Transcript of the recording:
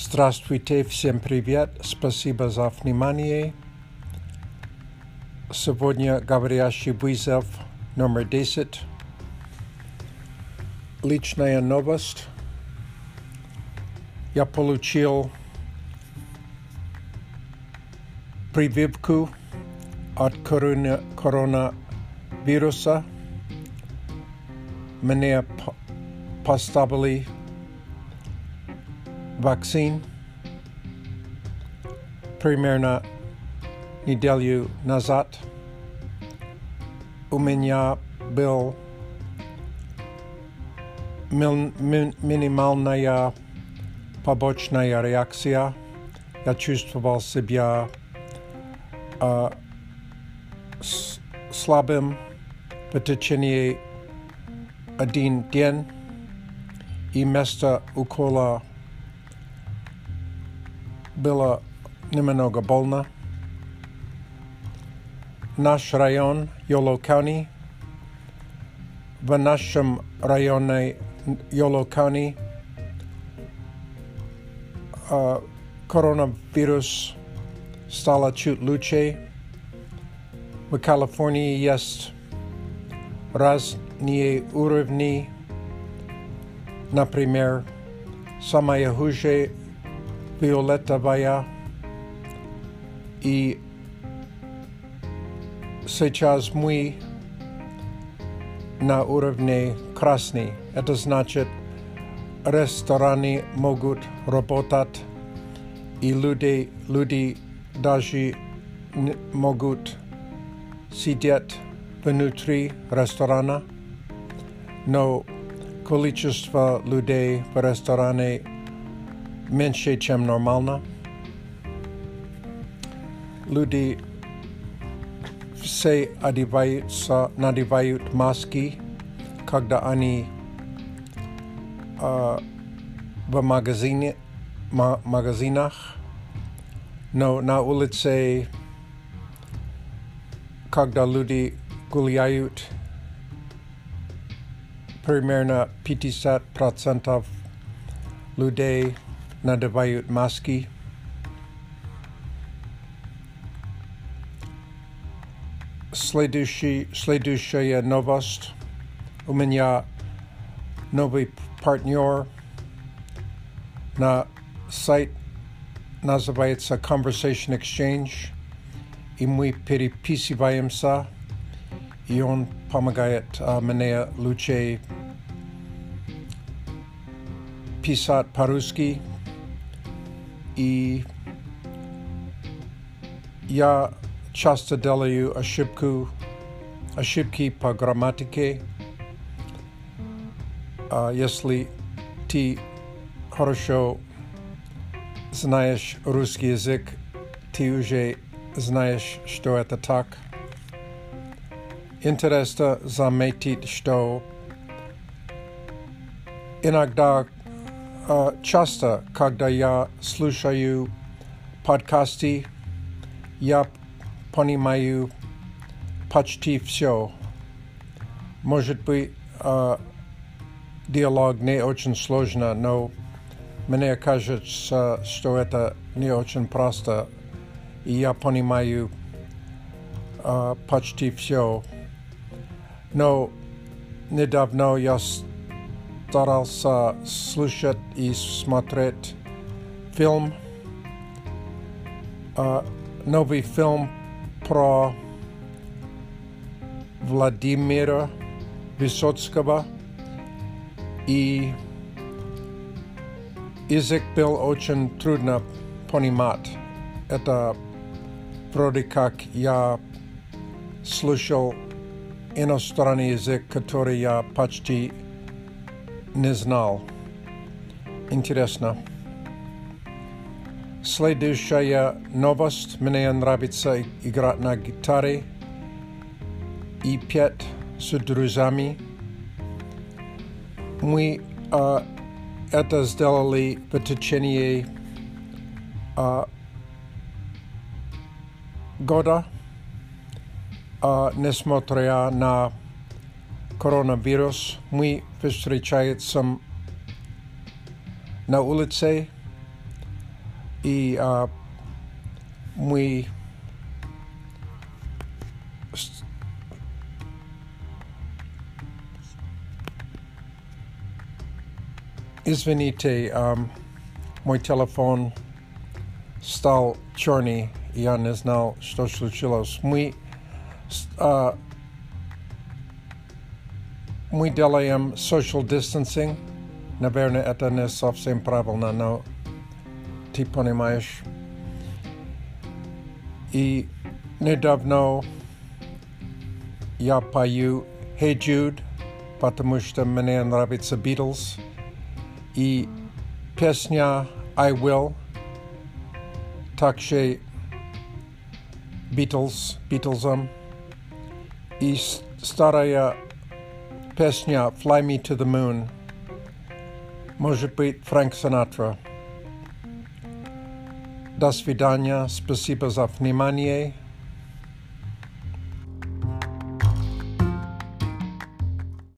Здравствуйте, всем привет, спасибо за внимание. Сегодня говорящий вызов номер 10. Личная новость. Я получил прививку от корона, коронавируса. Мне поставили вакцин примерно неделю назад. У меня был минимальная побочная реакция. Я чувствовал себя э, слабым в течение один день и вместо укола bila nemnogo bolna. Naš rajon Yolo County. V našem rajone Yolo County uh, koronavirus stala čut luce. V Kaliforniji jest raznije urovni, na primer, samaje huže хуже фиолетовая и сейчас мы на уровне красный. Это значит, рестораны могут работать, и люди, люди даже могут сидеть внутри ресторана, но количество людей в ресторане меньше, чем нормально. Люди все одеваются, надевают маски, когда они э, в магазине, ма, магазинах, но на улице, когда люди гуляют, примерно 50% людей Nadabayut Maski. Sledushaya Novost, Umenya Novi Partnior, Na Site Nazavayatsa Conversation Exchange, Imwi Piripisi Vayamsa, Ion Pamagayat uh, Manea Luce, Pisat Paruski, по-русски. И я часто делаю ошибку, ошибки по грамматике. А если ты хорошо знаешь русский язык, ты уже знаешь, что это так. Интересно заметить, что иногда часто, когда я слушаю подкасты, я понимаю почти все. Может быть, диалог не очень сложно, но мне кажется, что это не очень просто, и я понимаю почти все. Но недавно я старался слушать и смотреть фильм, uh, новый фильм про Владимира Высоцкого, и язык был очень трудно понимать. Это вроде как я слушал иностранный язык, который я почти не знал. Интересно. Следующая новость. Мне нравится играть на гитаре и петь с друзьями. Мы uh, это сделали в течение uh, года, uh, несмотря на коронавирус, мы встречаемся на улице, И а, мы Извините, um, мой телефон стал черный, и я не знал, что случилось. Мы, uh, мы делаем social distancing. Наверное, это не совсем правильно, но ты понимаешь. И недавно я пою Hey Jude, потому что мне нравится Beatles. И песня I Will также Beatles, Beatlesом. И старая Pesnya Fly Me to the Moon. Może być Frank Sinatra. Do svidania, spasiba za.